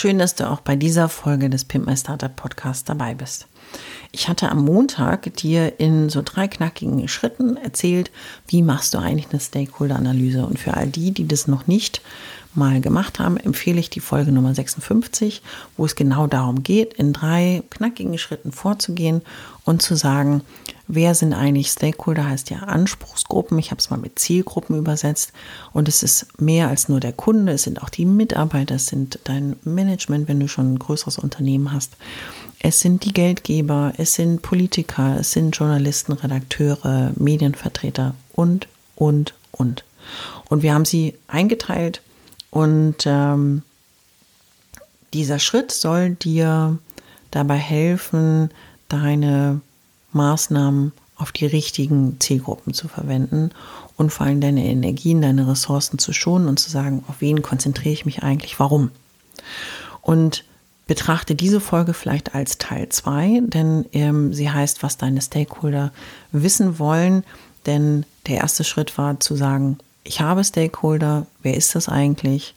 Schön, dass du auch bei dieser Folge des Pimp My Startup Podcast dabei bist. Ich hatte am Montag dir in so drei knackigen Schritten erzählt, wie machst du eigentlich eine Stakeholder-Analyse. Und für all die, die das noch nicht mal gemacht haben, empfehle ich die Folge Nummer 56, wo es genau darum geht, in drei knackigen Schritten vorzugehen und zu sagen, wer sind eigentlich Stakeholder, heißt ja Anspruchsgruppen. Ich habe es mal mit Zielgruppen übersetzt. Und es ist mehr als nur der Kunde, es sind auch die Mitarbeiter, es sind dein Management, wenn du schon ein größeres Unternehmen hast. Es sind die Geldgeber, es sind Politiker, es sind Journalisten, Redakteure, Medienvertreter und, und, und. Und wir haben sie eingeteilt und ähm, dieser Schritt soll dir dabei helfen, deine Maßnahmen auf die richtigen Zielgruppen zu verwenden und vor allem deine Energien, deine Ressourcen zu schonen und zu sagen, auf wen konzentriere ich mich eigentlich, warum. Und betrachte diese Folge vielleicht als Teil 2, denn ähm, sie heißt, was deine Stakeholder wissen wollen. Denn der erste Schritt war zu sagen, ich habe Stakeholder, wer ist das eigentlich?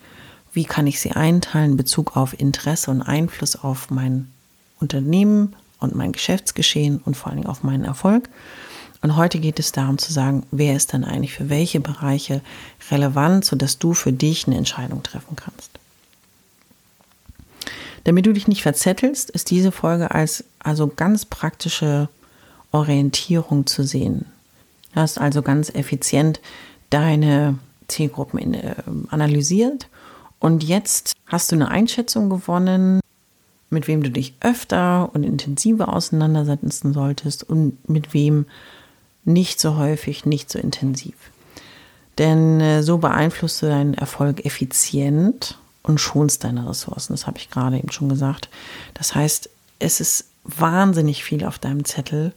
Wie kann ich sie einteilen in Bezug auf Interesse und Einfluss auf mein Unternehmen und mein Geschäftsgeschehen und vor allem auf meinen Erfolg? Und heute geht es darum zu sagen, wer ist denn eigentlich für welche Bereiche relevant, sodass du für dich eine Entscheidung treffen kannst. Damit du dich nicht verzettelst, ist diese Folge als also ganz praktische Orientierung zu sehen. Du hast also ganz effizient deine Zielgruppen in, äh, analysiert und jetzt hast du eine Einschätzung gewonnen, mit wem du dich öfter und intensiver auseinandersetzen solltest und mit wem nicht so häufig, nicht so intensiv. Denn äh, so beeinflusst du deinen Erfolg effizient und schonst deine Ressourcen. Das habe ich gerade eben schon gesagt. Das heißt, es ist wahnsinnig viel auf deinem Zettel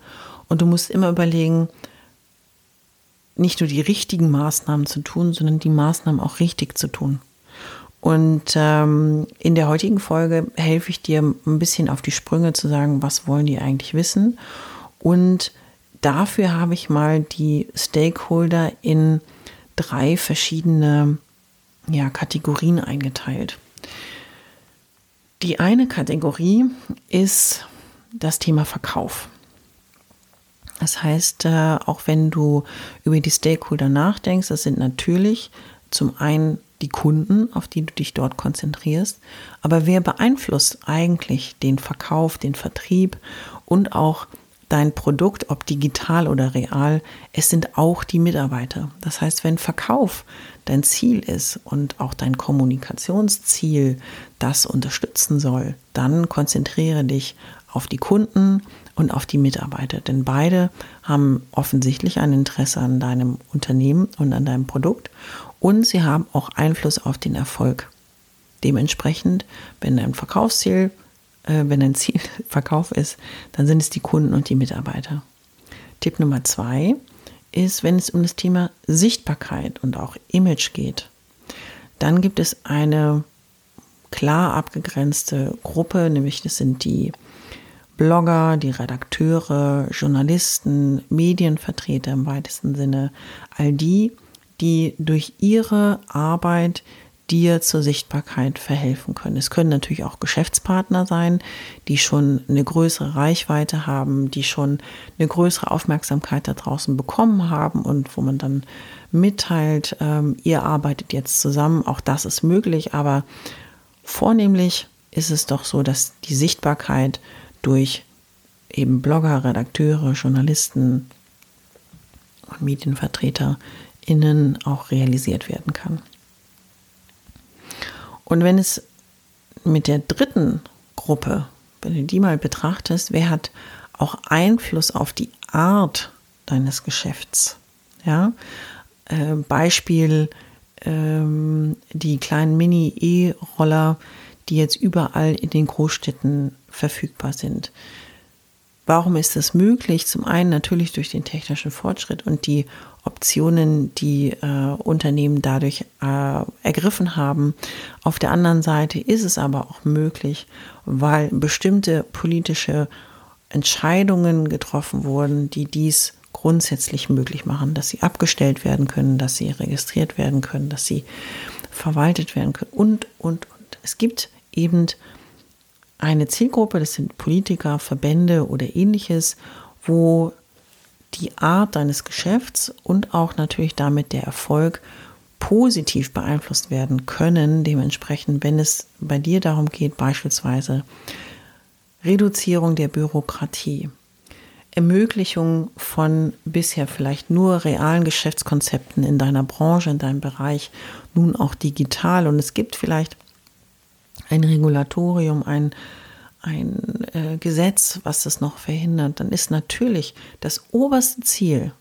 und du musst immer überlegen, nicht nur die richtigen Maßnahmen zu tun, sondern die Maßnahmen auch richtig zu tun. Und ähm, in der heutigen Folge helfe ich dir ein bisschen auf die Sprünge zu sagen, was wollen die eigentlich wissen. Und dafür habe ich mal die Stakeholder in drei verschiedene ja, Kategorien eingeteilt. Die eine Kategorie ist das Thema Verkauf. Das heißt, äh, auch wenn du über die Stakeholder nachdenkst, das sind natürlich zum einen die Kunden, auf die du dich dort konzentrierst, aber wer beeinflusst eigentlich den Verkauf, den Vertrieb und auch dein Produkt, ob digital oder real, es sind auch die Mitarbeiter. Das heißt, wenn Verkauf dein Ziel ist und auch dein Kommunikationsziel das unterstützen soll, dann konzentriere dich auf die Kunden und auf die Mitarbeiter. Denn beide haben offensichtlich ein Interesse an deinem Unternehmen und an deinem Produkt und sie haben auch Einfluss auf den Erfolg. Dementsprechend, wenn dein Verkaufsziel äh, wenn dein Ziel Verkauf ist, dann sind es die Kunden und die Mitarbeiter. Tipp Nummer zwei ist, wenn es um das Thema Sichtbarkeit und auch Image geht, dann gibt es eine klar abgegrenzte Gruppe, nämlich das sind die Blogger, die Redakteure, Journalisten, Medienvertreter im weitesten Sinne, all die, die durch ihre Arbeit dir zur Sichtbarkeit verhelfen können. Es können natürlich auch Geschäftspartner sein, die schon eine größere Reichweite haben, die schon eine größere Aufmerksamkeit da draußen bekommen haben und wo man dann mitteilt, ähm, ihr arbeitet jetzt zusammen. Auch das ist möglich, aber vornehmlich ist es doch so, dass die Sichtbarkeit durch eben Blogger, Redakteure, Journalisten und Medienvertreter innen auch realisiert werden kann. Und wenn es mit der dritten Gruppe, wenn du die mal betrachtest, wer hat auch Einfluss auf die Art deines Geschäfts? Ja, äh, Beispiel ähm, die kleinen Mini-E-Roller, die jetzt überall in den Großstädten verfügbar sind. Warum ist das möglich? Zum einen natürlich durch den technischen Fortschritt und die Optionen, die äh, Unternehmen dadurch äh, ergriffen haben. Auf der anderen Seite ist es aber auch möglich, weil bestimmte politische Entscheidungen getroffen wurden, die dies grundsätzlich möglich machen, dass sie abgestellt werden können, dass sie registriert werden können, dass sie verwaltet werden können und, und, und. Es gibt eben eine Zielgruppe, das sind Politiker, Verbände oder ähnliches, wo die Art deines Geschäfts und auch natürlich damit der Erfolg positiv beeinflusst werden können. Dementsprechend, wenn es bei dir darum geht, beispielsweise Reduzierung der Bürokratie, Ermöglichung von bisher vielleicht nur realen Geschäftskonzepten in deiner Branche, in deinem Bereich, nun auch digital. Und es gibt vielleicht ein Regulatorium, ein, ein äh, Gesetz, was das noch verhindert, dann ist natürlich das oberste Ziel,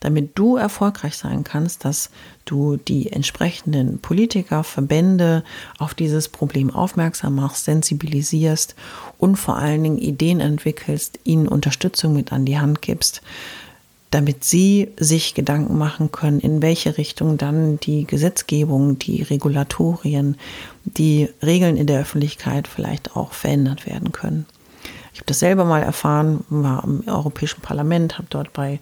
damit du erfolgreich sein kannst, dass du die entsprechenden Politiker, Verbände auf dieses Problem aufmerksam machst, sensibilisierst und vor allen Dingen Ideen entwickelst, ihnen Unterstützung mit an die Hand gibst, damit sie sich Gedanken machen können, in welche Richtung dann die Gesetzgebung, die Regulatorien, die Regeln in der Öffentlichkeit vielleicht auch verändert werden können. Ich habe das selber mal erfahren, war im Europäischen Parlament, habe dort bei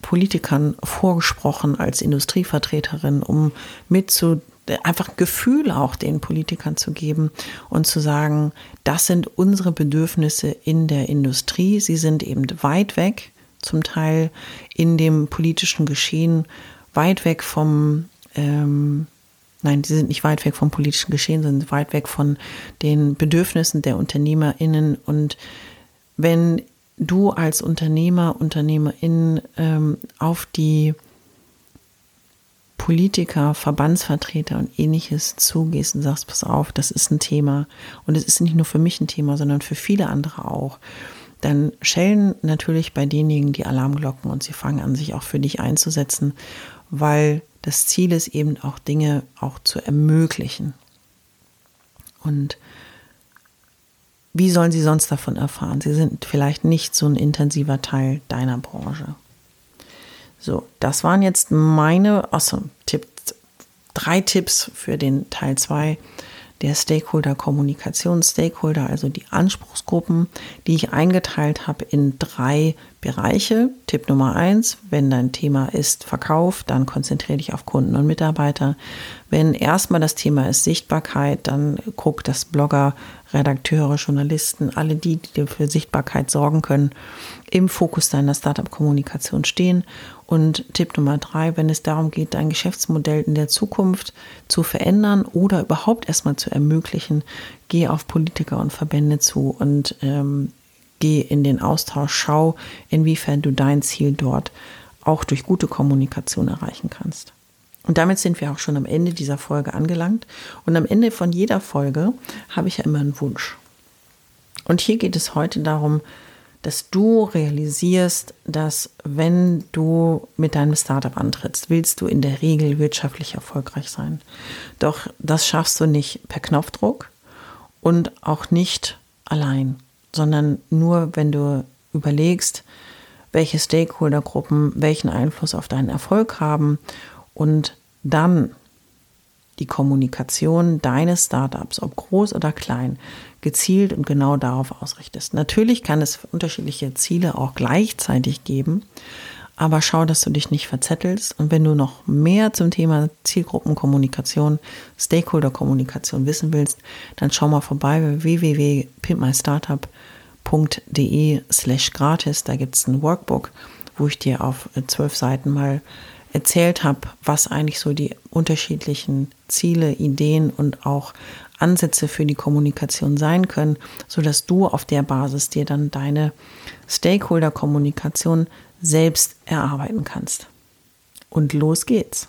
Politikern vorgesprochen als Industrievertreterin, um mit zu einfach Gefühl auch den Politikern zu geben und zu sagen, das sind unsere Bedürfnisse in der Industrie. Sie sind eben weit weg zum Teil in dem politischen Geschehen weit weg vom, ähm, nein, sie sind nicht weit weg vom politischen Geschehen, sondern weit weg von den Bedürfnissen der UnternehmerInnen. Und wenn du als Unternehmer, Unternehmerin ähm, auf die Politiker, Verbandsvertreter und ähnliches zugehst und sagst, pass auf, das ist ein Thema. Und es ist nicht nur für mich ein Thema, sondern für viele andere auch dann schellen natürlich bei denjenigen die Alarmglocken und sie fangen an, sich auch für dich einzusetzen, weil das Ziel ist eben auch Dinge auch zu ermöglichen. Und wie sollen sie sonst davon erfahren? Sie sind vielleicht nicht so ein intensiver Teil deiner Branche. So, das waren jetzt meine, also Tipp, drei Tipps für den Teil 2 der Stakeholder-Kommunikation. Stakeholder, also die Anspruchsgruppen, die ich eingeteilt habe in drei Bereiche. Tipp Nummer eins, wenn dein Thema ist Verkauf, dann konzentriere dich auf Kunden und Mitarbeiter. Wenn erstmal das Thema ist Sichtbarkeit, dann guck, dass Blogger, Redakteure, Journalisten, alle die, die für Sichtbarkeit sorgen können, im Fokus deiner Startup-Kommunikation stehen. Und Tipp Nummer drei, wenn es darum geht, dein Geschäftsmodell in der Zukunft zu verändern oder überhaupt erstmal zu ermöglichen, geh auf Politiker und Verbände zu und ähm, geh in den Austausch, schau, inwiefern du dein Ziel dort auch durch gute Kommunikation erreichen kannst. Und damit sind wir auch schon am Ende dieser Folge angelangt. Und am Ende von jeder Folge habe ich ja immer einen Wunsch. Und hier geht es heute darum, dass du realisierst, dass wenn du mit deinem Startup antrittst, willst du in der Regel wirtschaftlich erfolgreich sein. Doch das schaffst du nicht per Knopfdruck und auch nicht allein, sondern nur, wenn du überlegst, welche Stakeholdergruppen welchen Einfluss auf deinen Erfolg haben und dann die Kommunikation deines Startups, ob groß oder klein, gezielt und genau darauf ausrichtest. Natürlich kann es unterschiedliche Ziele auch gleichzeitig geben, aber schau, dass du dich nicht verzettelst. Und wenn du noch mehr zum Thema Zielgruppenkommunikation, Stakeholder-Kommunikation wissen willst, dann schau mal vorbei bei www.pimpmystartup.de slash gratis. Da gibt es ein Workbook, wo ich dir auf zwölf Seiten mal erzählt habe, was eigentlich so die unterschiedlichen Ziele, Ideen und auch Ansätze für die Kommunikation sein können, sodass du auf der Basis dir dann deine Stakeholder-Kommunikation selbst erarbeiten kannst. und los geht's.